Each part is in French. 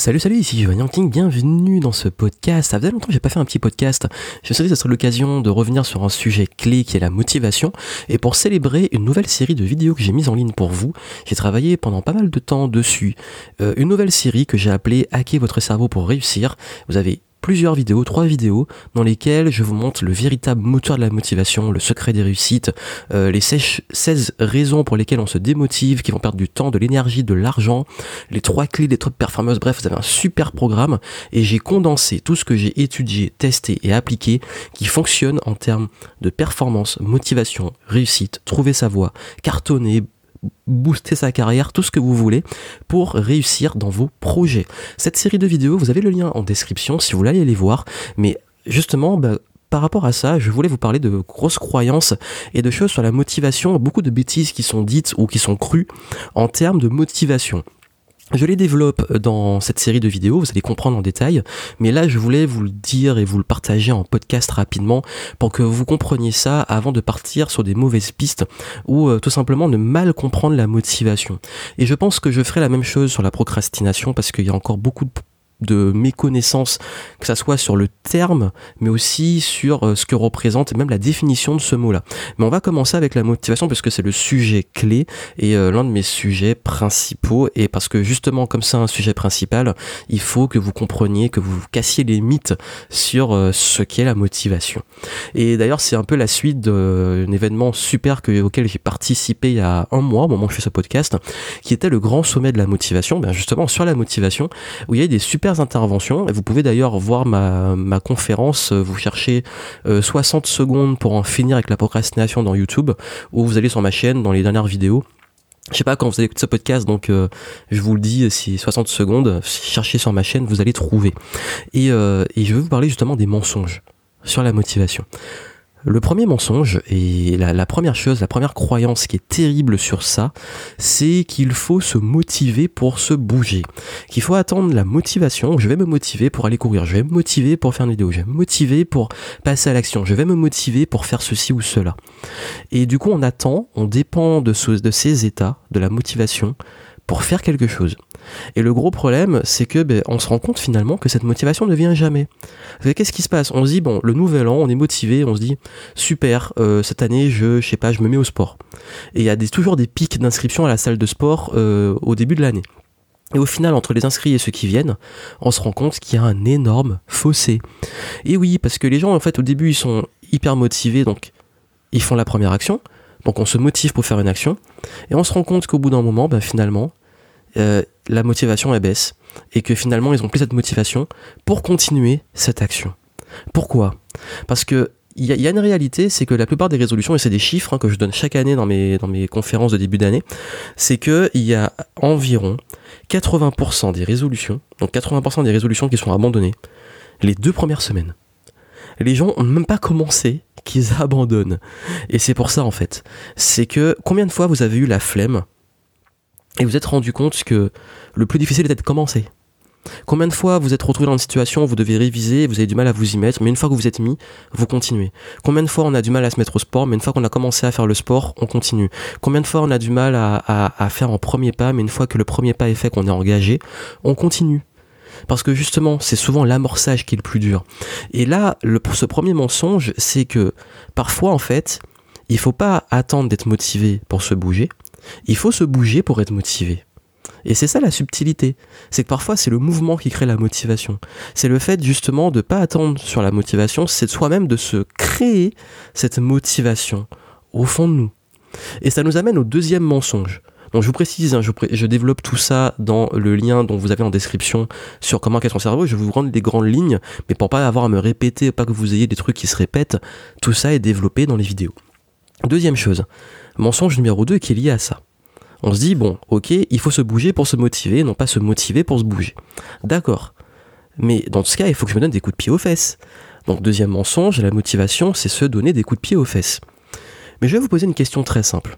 Salut, salut, ici Johan King, bienvenue dans ce podcast. Ça faisait longtemps que j'ai pas fait un petit podcast. Je dit que ce serait l'occasion de revenir sur un sujet clé qui est la motivation. Et pour célébrer une nouvelle série de vidéos que j'ai mise en ligne pour vous, j'ai travaillé pendant pas mal de temps dessus. Euh, une nouvelle série que j'ai appelée Hacker votre cerveau pour réussir. Vous avez plusieurs vidéos, trois vidéos, dans lesquelles je vous montre le véritable moteur de la motivation, le secret des réussites, euh, les 16 raisons pour lesquelles on se démotive, qui vont perdre du temps, de l'énergie, de l'argent, les trois clés des top performance, bref, vous avez un super programme, et j'ai condensé tout ce que j'ai étudié, testé et appliqué, qui fonctionne en termes de performance, motivation, réussite, trouver sa voie, cartonner, booster sa carrière, tout ce que vous voulez pour réussir dans vos projets. Cette série de vidéos, vous avez le lien en description si vous voulez aller les voir, mais justement, bah, par rapport à ça, je voulais vous parler de grosses croyances et de choses sur la motivation, beaucoup de bêtises qui sont dites ou qui sont crues en termes de motivation. Je les développe dans cette série de vidéos, vous allez comprendre en détail, mais là je voulais vous le dire et vous le partager en podcast rapidement pour que vous compreniez ça avant de partir sur des mauvaises pistes ou euh, tout simplement de mal comprendre la motivation. Et je pense que je ferai la même chose sur la procrastination parce qu'il y a encore beaucoup de de méconnaissance, que ça soit sur le terme, mais aussi sur euh, ce que représente même la définition de ce mot-là. Mais on va commencer avec la motivation parce que c'est le sujet clé et euh, l'un de mes sujets principaux. Et parce que justement, comme c'est un sujet principal, il faut que vous compreniez, que vous cassiez les mythes sur euh, ce qu'est la motivation. Et d'ailleurs, c'est un peu la suite d'un événement super que, auquel j'ai participé il y a un mois, au moment où je fais ce podcast, qui était le grand sommet de la motivation. Ben justement, sur la motivation, où il y a des super interventions. Et vous pouvez d'ailleurs voir ma, ma conférence. Vous cherchez 60 euh, secondes pour en finir avec la procrastination dans YouTube, ou vous allez sur ma chaîne dans les dernières vidéos. Je sais pas quand vous allez écouter ce podcast, donc euh, je vous le dis, c'est 60 secondes. Cherchez sur ma chaîne, vous allez trouver. Et, euh, et je vais vous parler justement des mensonges sur la motivation. Le premier mensonge et la, première chose, la première croyance qui est terrible sur ça, c'est qu'il faut se motiver pour se bouger. Qu'il faut attendre la motivation. Je vais me motiver pour aller courir. Je vais me motiver pour faire une vidéo. Je vais me motiver pour passer à l'action. Je vais me motiver pour faire ceci ou cela. Et du coup, on attend, on dépend de, ces états, de la motivation, pour faire quelque chose. Et le gros problème, c'est que ben, on se rend compte finalement que cette motivation ne vient jamais. Qu'est-ce qui se passe? On se dit bon, le nouvel an, on est motivé, on se dit super, euh, cette année, je, je sais pas, je me mets au sport. Et il y a toujours des pics d'inscription à la salle de sport euh, au début de l'année. Et au final, entre les inscrits et ceux qui viennent, on se rend compte qu'il y a un énorme fossé. Et oui, parce que les gens, en fait, au début, ils sont hyper motivés, donc ils font la première action. Donc on se motive pour faire une action. Et on se rend compte qu'au bout d'un moment, ben, finalement, euh, la motivation elle baisse et que finalement ils ont plus cette motivation pour continuer cette action. Pourquoi? Parce que il y, a une réalité, c'est que la plupart des résolutions, et c'est des chiffres hein, que je donne chaque année dans mes, dans mes conférences de début d'année, c'est qu'il y a environ 80% des résolutions, donc 80% des résolutions qui sont abandonnées les deux premières semaines. Les gens ont même pas commencé qu'ils abandonnent. Et c'est pour ça en fait. C'est que combien de fois vous avez eu la flemme et vous êtes rendu compte que le plus difficile était de commencer. Combien de fois vous êtes retrouvé dans une situation où vous devez réviser, vous avez du mal à vous y mettre, mais une fois que vous êtes mis, vous continuez. Combien de fois on a du mal à se mettre au sport, mais une fois qu'on a commencé à faire le sport, on continue. Combien de fois on a du mal à, faire un premier pas, mais une fois que le premier pas est fait, qu'on est engagé, on continue. Parce que justement, c'est souvent l'amorçage qui est le plus dur. Et là, ce premier mensonge, c'est que parfois, en fait, il faut pas attendre d'être motivé pour se bouger. Il faut se bouger pour être motivé. Et c'est ça la subtilité. C'est que parfois c'est le mouvement qui crée la motivation. C'est le fait justement de pas attendre sur la motivation, c'est de soi-même de se créer cette motivation au fond de nous. Et ça nous amène au deuxième mensonge. Donc je vous précise, hein, je, développe tout ça dans le lien dont vous avez en description sur comment qu'est son cerveau. Je vais vous rendre des grandes lignes, mais pour pas avoir à me répéter, pas que vous ayez des trucs qui se répètent, tout ça est développé dans les vidéos. Deuxième chose, mensonge numéro 2 qui est lié à ça. On se dit, bon, ok, il faut se bouger pour se motiver, non pas se motiver pour se bouger. D'accord. Mais dans ce cas, il faut que je me donne des coups de pied aux fesses. Donc deuxième mensonge, la motivation, c'est se donner des coups de pied aux fesses. Mais je vais vous poser une question très simple.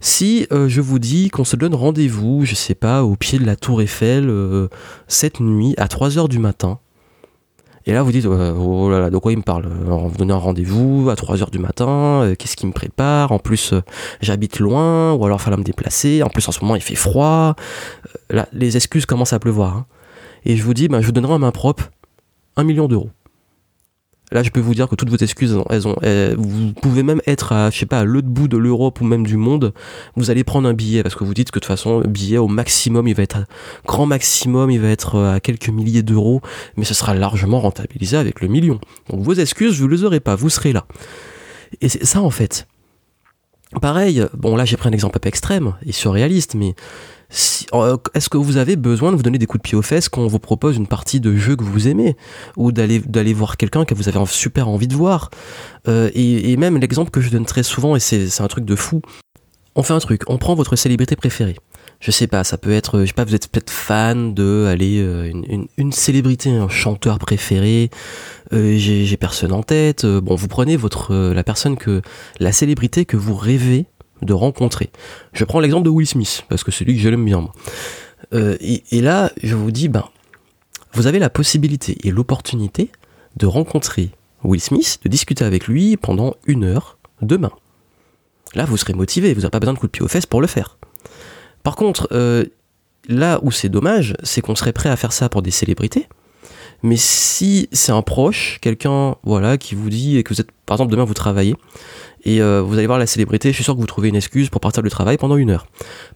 Si euh, je vous dis qu'on se donne rendez-vous, je sais pas, au pied de la tour Eiffel, euh, cette nuit, à 3h du matin, et là, vous dites, oh là là, de quoi il me parle vous donne un rendez-vous à 3h du matin, euh, qu'est-ce qui me prépare? En plus, euh, j'habite loin, ou alors il falloir me déplacer. En plus, en ce moment, il fait froid. Euh, là, les excuses commencent à pleuvoir. Hein. et je vous dis, ben, je vous donnerai en main propre un million d'euros. Là, je peux vous dire que toutes vos excuses, elles ont, vous pouvez même être à, je sais pas, à l'autre bout de l'Europe ou même du monde. Vous allez prendre un billet parce que vous dites que de toute façon, le billet au maximum, il va être à, grand maximum, il va être euh, à quelques milliers d'euros, mais ce sera largement rentabilisé avec le million. Donc vos excuses, vous les aurez pas, vous serez là. Et c'est ça en fait. Pareil, bon là j'ai pris un exemple un peu extrême et surréaliste, mais euh, est-ce que vous avez besoin de vous donner des coups de pied aux fesses quand on vous propose une partie de jeu que vous aimez ou d'aller d'aller voir quelqu'un que vous avez super envie de voir? Euh, et, même l'exemple que je donne très souvent et c'est un truc de fou. On fait un truc, on prend votre célébrité préférée. Je sais pas, ça peut être, je sais pas, vous êtes peut-être fan de aller euh, une, une, célébrité, un chanteur préféré. J'ai personne en tête. bon, vous prenez votre la personne que la célébrité que vous rêvez de rencontrer. Je prends l'exemple de Will Smith, parce que c'est lui que je l'aime bien. Euh, et, là, je vous dis, ben, vous avez la possibilité et l'opportunité de rencontrer Will Smith, de discuter avec lui pendant une heure demain. Là, vous serez motivé, vous n'avez pas besoin de coup de pied aux fesses pour le faire. Par contre, euh, là où c'est dommage, c'est qu'on serait prêt à faire ça pour des célébrités. Mais si c'est un proche, quelqu'un voilà, qui vous dit et que vous êtes, par exemple, demain vous travaillez et euh, vous allez voir la célébrité, je suis sûr que vous trouvez une excuse pour partir du travail pendant une heure.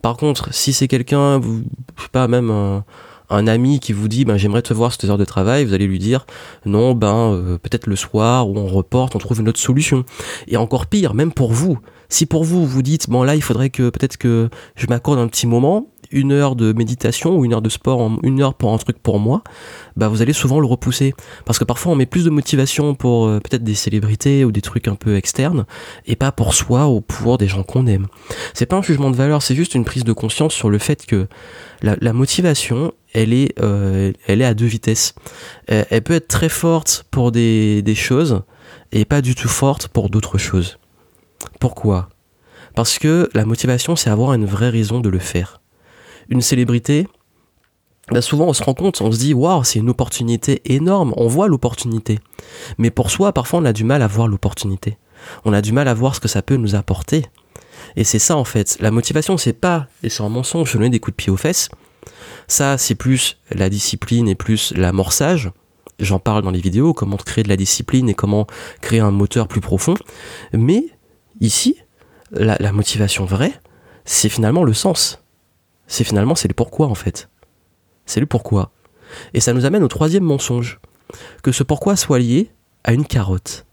Par contre, si c'est quelqu'un, je sais pas, même un, ami qui vous dit ben, j'aimerais te voir cette heure de travail, vous allez lui dire non, ben euh, peut-être le soir ou on reporte, on trouve une autre solution. Et encore pire, même pour vous, si pour vous vous dites bon là il faudrait que peut-être que je m'accorde un petit moment, une heure de méditation ou une heure de sport, une heure pour un truc pour moi, bah vous allez souvent le repousser. Parce que parfois on met plus de motivation pour euh, peut-être des célébrités ou des trucs un peu externes et pas pour soi ou pour des gens qu'on aime. C'est pas un jugement de valeur, c'est juste une prise de conscience sur le fait que la, motivation, elle est, euh, elle est à deux vitesses. Elle, peut être très forte pour des, des choses et pas du tout forte pour d'autres choses. Pourquoi? Parce que la motivation, c'est avoir une vraie raison de le faire une célébrité, bah souvent on se rend compte, on se dit waouh, c'est une opportunité énorme, on voit l'opportunité. Mais pour soi, parfois on a du mal à voir l'opportunité. On a du mal à voir ce que ça peut nous apporter. Et c'est ça en fait. La motivation, c'est pas, et c'est un mensonge, je donner des coups de pied aux fesses. Ça, c'est plus la discipline et plus l'amorçage. J'en parle dans les vidéos, comment créer de la discipline et comment créer un moteur plus profond. Mais ici, la, la motivation vraie, c'est finalement le sens c'est finalement c'est le pourquoi en fait. C'est le pourquoi. Et ça nous amène au troisième mensonge. Que ce pourquoi soit lié à une carotte.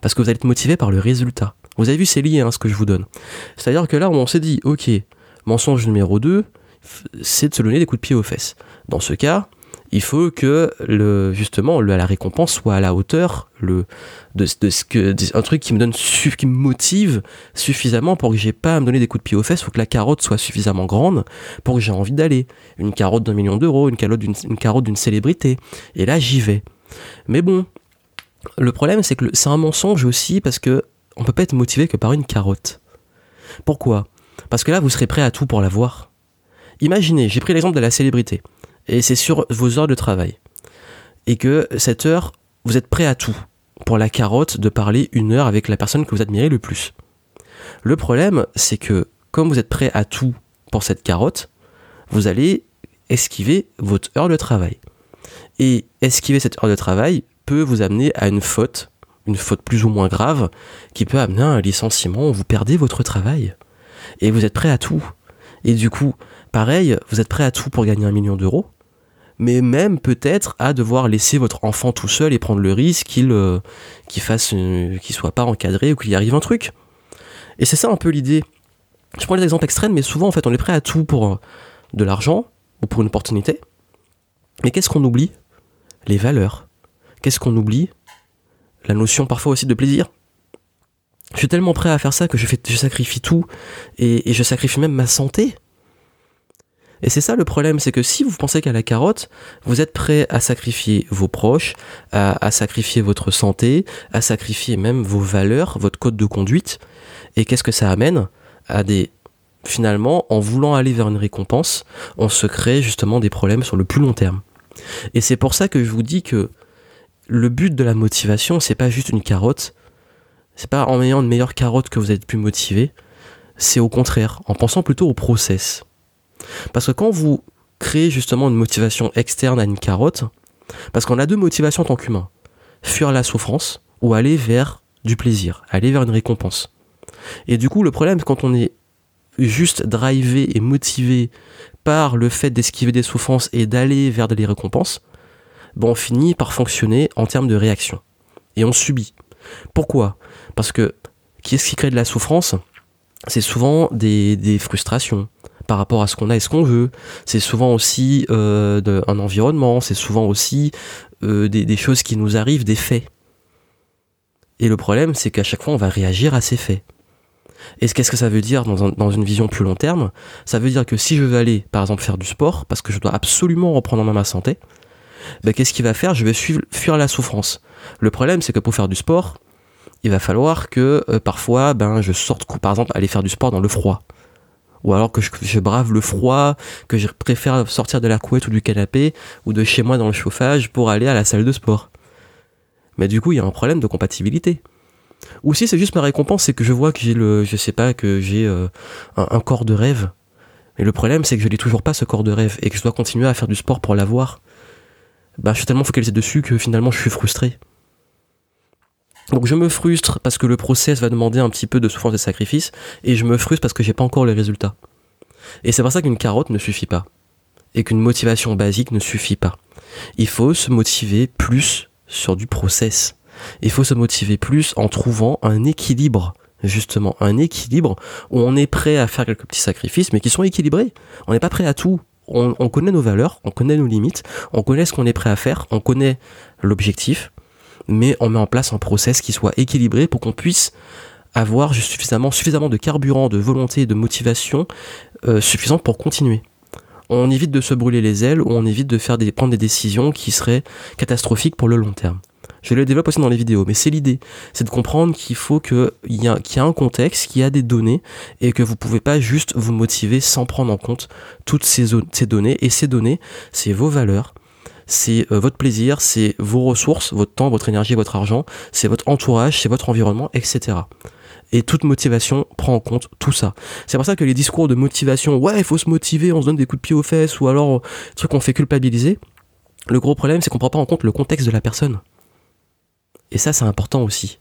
Parce que vous allez être motivé par le résultat. Vous avez vu, c'est lié hein, ce que je vous donne. C'est-à-dire que là, on s'est dit, ok, mensonge numéro 2, c'est de se donner des coups de pied aux fesses. Dans ce cas, il faut que le, justement la récompense soit à la hauteur le, de, ce que un truc qui me donne qui me motive suffisamment pour que j'ai pas à me donner des coups de pied aux fesses, faut que la carotte soit suffisamment grande pour que j'ai envie d'aller. Une carotte d'un million d'euros, une carotte d'une célébrité. Et là j'y vais. Mais bon, le problème c'est que c'est un mensonge aussi parce que on peut pas être motivé que par une carotte. Pourquoi? Parce que là vous serez prêt à tout pour la voir. Imaginez, j'ai pris l'exemple de la célébrité et c'est sur vos heures de travail. Et que cette heure, vous êtes prêt à tout pour la carotte de parler une heure avec la personne que vous admirez le plus. Le problème, c'est que comme vous êtes prêt à tout pour cette carotte, vous allez esquiver votre heure de travail. Et esquiver cette heure de travail peut vous amener à une faute, une faute plus ou moins grave, qui peut amener à un licenciement où vous perdez votre travail. Et vous êtes prêt à tout. Et du coup, pareil, vous êtes prêt à tout pour gagner un million d'euros, mais même peut-être à devoir laisser votre enfant tout seul et prendre le risque qu'il euh, fasse qu'il soit pas encadré ou qu'il y arrive un truc. Et c'est ça un peu l'idée. Je prends les exemples extrêmes, mais souvent en fait on est prêt à tout pour euh, de l'argent ou pour une opportunité. Mais qu'est-ce qu'on oublie? Les valeurs. Qu'est-ce qu'on oublie? La notion parfois aussi de plaisir. Je suis tellement prêt à faire ça que je, fais, je sacrifie tout et je sacrifie même ma santé et c'est ça le problème, c'est que si vous pensez qu'à la carotte, vous êtes prêt à sacrifier vos proches, à, sacrifier votre santé, à sacrifier même vos valeurs, votre code de conduite. Et qu'est-ce que ça amène À des finalement, en voulant aller vers une récompense, on se crée justement des problèmes sur le plus long terme. Et c'est pour ça que je vous dis que le but de la motivation, c'est pas juste une carotte. C'est pas en ayant une meilleure carotte que vous êtes plus motivé. C'est au contraire, en pensant plutôt au process. Parce que quand vous créer justement une motivation externe à une carotte, parce qu'on a deux motivations en tant qu'humain. Fuir la souffrance ou aller vers du plaisir, aller vers une récompense. Et du coup, le problème, quand on est juste drivé et motivé par le fait d'esquiver des souffrances et d'aller vers des récompenses, ben on finit par fonctionner en termes de réaction. Et on subit. Pourquoi? Parce que qui est-ce qui crée de la souffrance? C'est souvent des, frustrations par rapport à ce qu'on a et ce qu'on veut. C'est souvent aussi euh, un environnement, c'est souvent aussi euh, des choses qui nous arrivent, des faits. Et le problème, c'est qu'à chaque fois, on va réagir à ces faits. Et qu'est-ce que ça veut dire dans, une vision plus long terme? Ça veut dire que si je veux aller, par exemple, faire du sport, parce que je dois absolument reprendre en main ma santé, ben, qu'est-ce qu'il va faire? Je vais fuir la souffrance. Le problème, c'est que pour faire du sport, il va falloir que euh, parfois, ben, je sorte, par exemple, aller faire du sport dans le froid. Ou alors que je, brave le froid, que je préfère sortir de la couette ou du canapé, ou de chez moi dans le chauffage pour aller à la salle de sport. Mais du coup, il y a un problème de compatibilité. Ou si c'est juste ma récompense, c'est que je vois que j'ai le, je sais pas, que j'ai euh, un, corps de rêve. Mais le problème, c'est que je n'ai toujours pas ce corps de rêve et que je dois continuer à faire du sport pour l'avoir. Bah, je suis tellement focalisé dessus que finalement, je suis frustré. Donc je me frustre parce que le process va demander un petit peu de souffrance et de sacrifice, et je me frustre parce que j'ai pas encore les résultats. Et c'est pour ça qu'une carotte ne suffit pas. Et qu'une motivation basique ne suffit pas. Il faut se motiver plus sur du process. Il faut se motiver plus en trouvant un équilibre justement un équilibre où on est prêt à faire quelques petits sacrifices mais qui sont équilibrés. On n'est pas prêt à tout. On, connaît nos valeurs, on connaît nos limites, on connaît ce qu'on est prêt à faire, on connaît l'objectif, mais on met en place un process qui soit équilibré pour qu'on puisse avoir suffisamment, de carburant, de volonté de motivation euh, suffisante pour continuer. On évite de se brûler les ailes ou on évite de faire des, prendre des décisions qui seraient catastrophiques pour le long terme. Je le développe aussi dans les vidéos, mais c'est l'idée. C'est de comprendre qu'il faut qu'il y, a, y a un contexte, qu'il y a des données, et que vous pouvez pas juste vous motiver sans prendre en compte toutes ces, ces données. Et ces données, c'est vos valeurs, c'est euh, votre plaisir, c'est vos ressources, votre temps, votre énergie, votre argent, c'est votre entourage, c'est votre environnement, etc. Et toute motivation prend en compte tout ça. C'est pour ça que les discours de motivation, ouais, il faut se motiver, on se donne des coups de pied aux fesses, ou alors, truc qu'on fait culpabiliser. Le gros problème, c'est qu'on prend pas en compte le contexte de la personne. Et ça, c'est important aussi.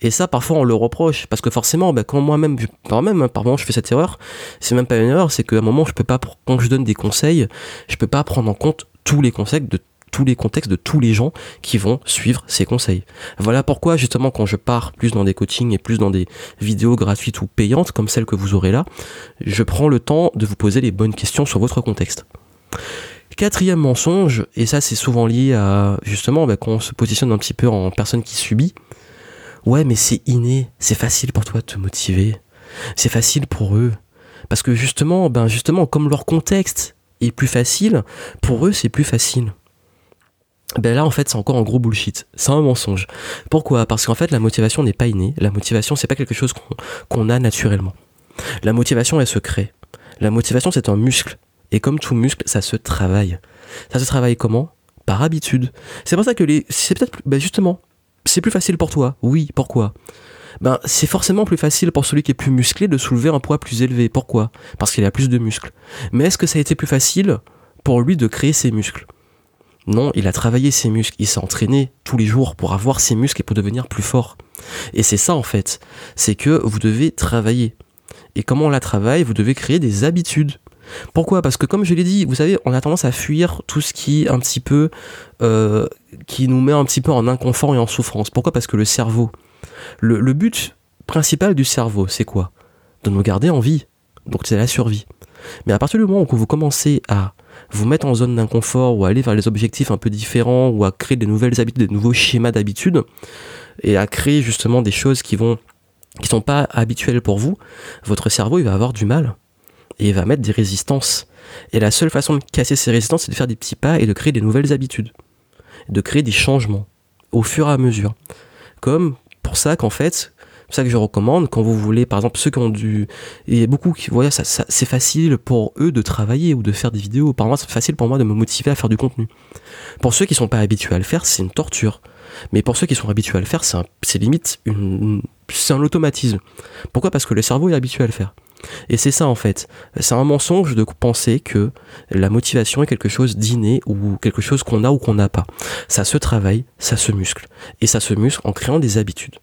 Et ça, parfois, on le reproche, parce que forcément, bah, quand moi-même, par même, hein, je fais cette erreur, c'est même pas une erreur, c'est qu'à un moment, je peux pas, quand je donne des conseils, je peux pas prendre en compte tous les conseils de tous les contextes de tous les gens qui vont suivre ces conseils. Voilà pourquoi justement quand je pars plus dans des coachings et plus dans des vidéos gratuites ou payantes comme celle que vous aurez là, je prends le temps de vous poser les bonnes questions sur votre contexte. Quatrième mensonge, et ça c'est souvent lié à justement bah, quand on se positionne un petit peu en personne qui subit. Ouais, mais c'est inné, c'est facile pour toi de te motiver, c'est facile pour eux, parce que justement, ben justement, comme leur contexte est plus facile, pour eux c'est plus facile. Ben là en fait c'est encore un gros bullshit, c'est un mensonge. Pourquoi? Parce qu'en fait la motivation n'est pas innée, la motivation c'est pas quelque chose qu'on a naturellement. La motivation elle se crée. La motivation c'est un muscle et comme tout muscle, ça se travaille. Ça se travaille comment? Par habitude. C'est pour ça que les. C'est peut-être. Ben justement, c'est plus facile pour toi. Oui, pourquoi? Ben, c'est forcément plus facile pour celui qui est plus musclé de soulever un poids plus élevé. Pourquoi? Parce qu'il a plus de muscles. Mais est-ce que ça a été plus facile pour lui de créer ses muscles? Non, il a travaillé ses muscles, il s'est entraîné tous les jours pour avoir ses muscles et pour devenir plus fort. Et c'est ça en fait, c'est que vous devez travailler. Et comment on la travaille Vous devez créer des habitudes. Pourquoi? Parce que comme je l'ai dit, vous savez, on a tendance à fuir tout ce qui un petit peu, euh, qui nous met un petit peu en inconfort et en souffrance. Pourquoi? Parce que le cerveau, le, but principal du cerveau, c'est quoi? De nous garder en vie. Donc c'est la survie. Mais à partir du moment où vous commencez à vous mettre en zone d'inconfort ou à aller vers les objectifs un peu différents ou à créer des nouvelles habitudes, des nouveaux schémas d'habitude et à créer justement des choses qui vont qui sont pas habituelles pour vous, votre cerveau il va avoir du mal et il va mettre des résistances. Et la seule façon de casser ces résistances, c'est de faire des petits pas et de créer des nouvelles habitudes, de créer des changements au fur et à mesure. Comme ça qu'en fait, ça que je recommande quand vous voulez, par exemple, ceux qui ont du, il y a beaucoup qui, voyez, ça, c'est facile pour eux de travailler ou de faire des vidéos. Par moi, c'est facile pour moi de me motiver à faire du contenu. Pour ceux qui sont pas habitués à le faire, c'est une torture. Mais pour ceux qui sont habitués à le faire, c'est limite c'est un automatisme. Pourquoi? Parce que le cerveau est habitué à le faire. Et c'est ça en fait. C'est un mensonge de penser que la motivation est quelque chose d'inné ou quelque chose qu'on a ou qu'on n'a pas. Ça se travaille, ça se muscle. Et ça se muscle en créant des habitudes.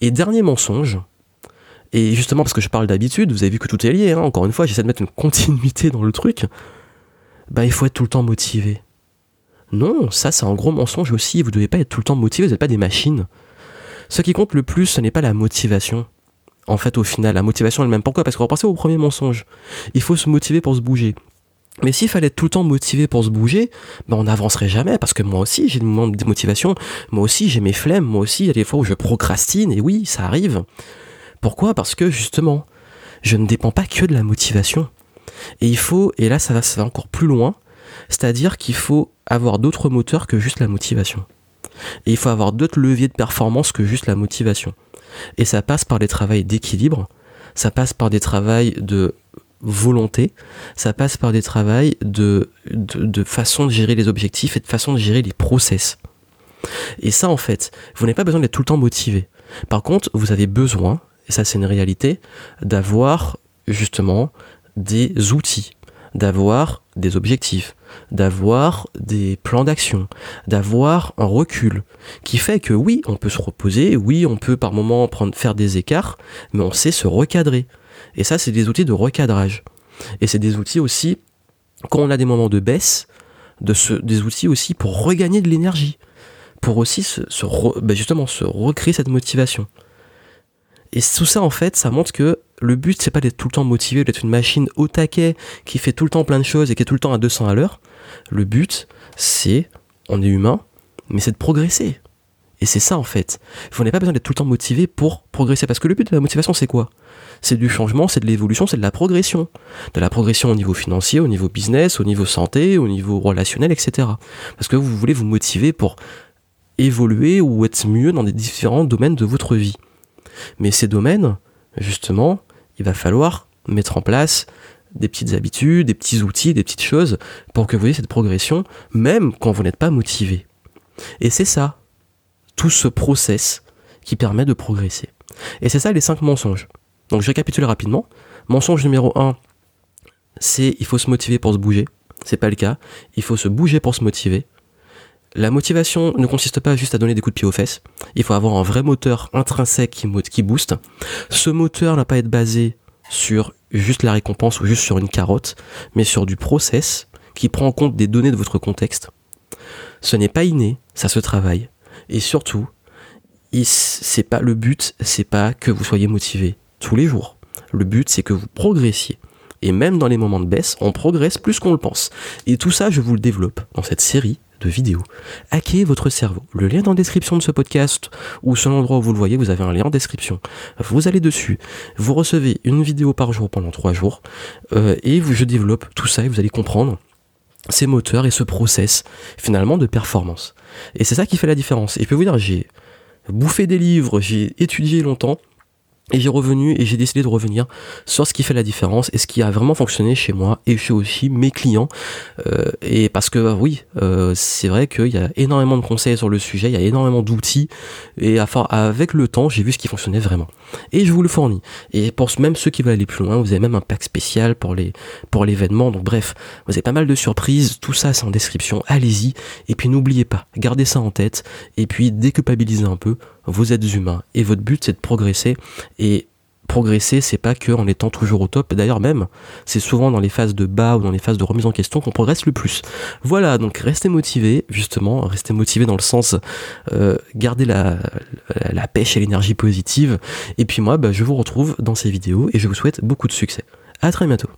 Et dernier mensonge, et justement parce que je parle d'habitude, vous avez vu que tout est lié, hein. encore une fois, j'essaie de mettre une continuité dans le truc, bah il faut être tout le temps motivé. Non, ça c'est un gros mensonge aussi, vous devez pas être tout le temps motivé, vous n'êtes pas des machines. Ce qui compte le plus, ce n'est pas la motivation, en fait, au final, la motivation elle-même. Pourquoi? Parce qu'on va au premier mensonge. Il faut se motiver pour se bouger. Mais s'il fallait être tout le temps motivé pour se bouger, ben on n'avancerait jamais parce que moi aussi j'ai des moments de démotivation, moi aussi j'ai mes flemmes, moi aussi il y a des fois où je procrastine et oui, ça arrive. Pourquoi? Parce que justement, je ne dépends pas que de la motivation. Et il faut, et là ça va, ça va encore plus loin, c'est-à-dire qu'il faut avoir d'autres moteurs que juste la motivation. Et il faut avoir d'autres leviers de performance que juste la motivation. Et ça passe par des travails d'équilibre, ça passe par des travails de volonté, ça passe par des travails de, façon de gérer les objectifs et de façon de gérer les process. Et ça, en fait, vous n'avez pas besoin d'être tout le temps motivé. Par contre, vous avez besoin, et ça c'est une réalité, d'avoir justement des outils, d'avoir des objectifs, d'avoir des plans d'action, d'avoir un recul qui fait que oui, on peut se reposer, oui, on peut par moments prendre, faire des écarts, mais on sait se recadrer. Et ça, c'est des outils de recadrage. Et c'est des outils aussi, quand on a des moments de baisse, de des outils aussi pour regagner de l'énergie, pour aussi se, ben justement se recréer cette motivation. Et tout ça, en fait, ça montre que le but, c'est pas d'être tout le temps motivé, d'être une machine au taquet qui fait tout le temps plein de choses et qui est tout le temps à 200 à l'heure. Le but, c'est, on est humain, mais c'est de progresser. Et c'est ça en fait. Vous n'avez pas besoin d'être tout le temps motivé pour progresser. Parce que le but de la motivation, c'est quoi? C'est du changement, c'est de l'évolution, c'est de la progression. De la progression au niveau financier, au niveau business, au niveau santé, au niveau relationnel, etc. Parce que vous voulez vous motiver pour évoluer ou être mieux dans des différents domaines de votre vie. Mais ces domaines, justement, il va falloir mettre en place des petites habitudes, des petits outils, des petites choses pour que vous ayez cette progression, même quand vous n'êtes pas motivé. Et c'est ça, tout ce process qui permet de progresser. Et c'est ça les cinq mensonges. Donc je récapitule rapidement. Mensonge numéro 1, c'est il faut se motiver pour se bouger. C'est pas le cas. Il faut se bouger pour se motiver. La motivation ne consiste pas juste à donner des coups de pied aux fesses. Il faut avoir un vrai moteur intrinsèque qui, qui booste. Ce moteur n'a pas être basé sur juste la récompense ou juste sur une carotte, mais sur du process qui prend en compte des données de votre contexte. Ce n'est pas inné, ça se travaille. Et surtout, c'est pas le but, c'est pas que vous soyez motivé tous les jours. Le but, c'est que vous progressiez. Et même dans les moments de baisse, on progresse plus qu'on le pense. Et tout ça, je vous le développe dans cette série de vidéos. Hacker votre cerveau. Le lien dans la description de ce podcast ou sur l'endroit où vous le voyez, vous avez un lien en description. Vous allez dessus, vous recevez une vidéo par jour pendant trois jours euh, et je développe tout ça et vous allez comprendre ces moteurs et ce process finalement de performance. Et c'est ça qui fait la différence. Et je peux vous dire, j'ai bouffé des livres, j'ai étudié longtemps, et j'ai revenu et j'ai décidé de revenir sur ce qui fait la différence et ce qui a vraiment fonctionné chez moi et chez aussi mes clients. Euh, et parce que oui, euh, c'est vrai qu'il y a énormément de conseils sur le sujet, il y a énormément d'outils et avec le temps, j'ai vu ce qui fonctionnait vraiment. Et je vous le fournis. Et pour même ceux qui veulent aller plus loin, vous avez même un pack spécial pour les pour l'événement. Donc bref, vous avez pas mal de surprises. Tout ça, c'est en description. Allez-y. Et puis n'oubliez pas, gardez ça en tête. Et puis déculpabilisez un peu vous êtes humain. Et votre but c'est de progresser. Et progresser c'est pas que en étant toujours au top. D'ailleurs même c'est souvent dans les phases de bas ou dans les phases de remise en question qu'on progresse le plus. Voilà donc restez motivé justement. Restez motivé dans le sens euh, garder la, la, pêche et l'énergie positive. Et puis moi bah, je vous retrouve dans ces vidéos et je vous souhaite beaucoup de succès. À très bientôt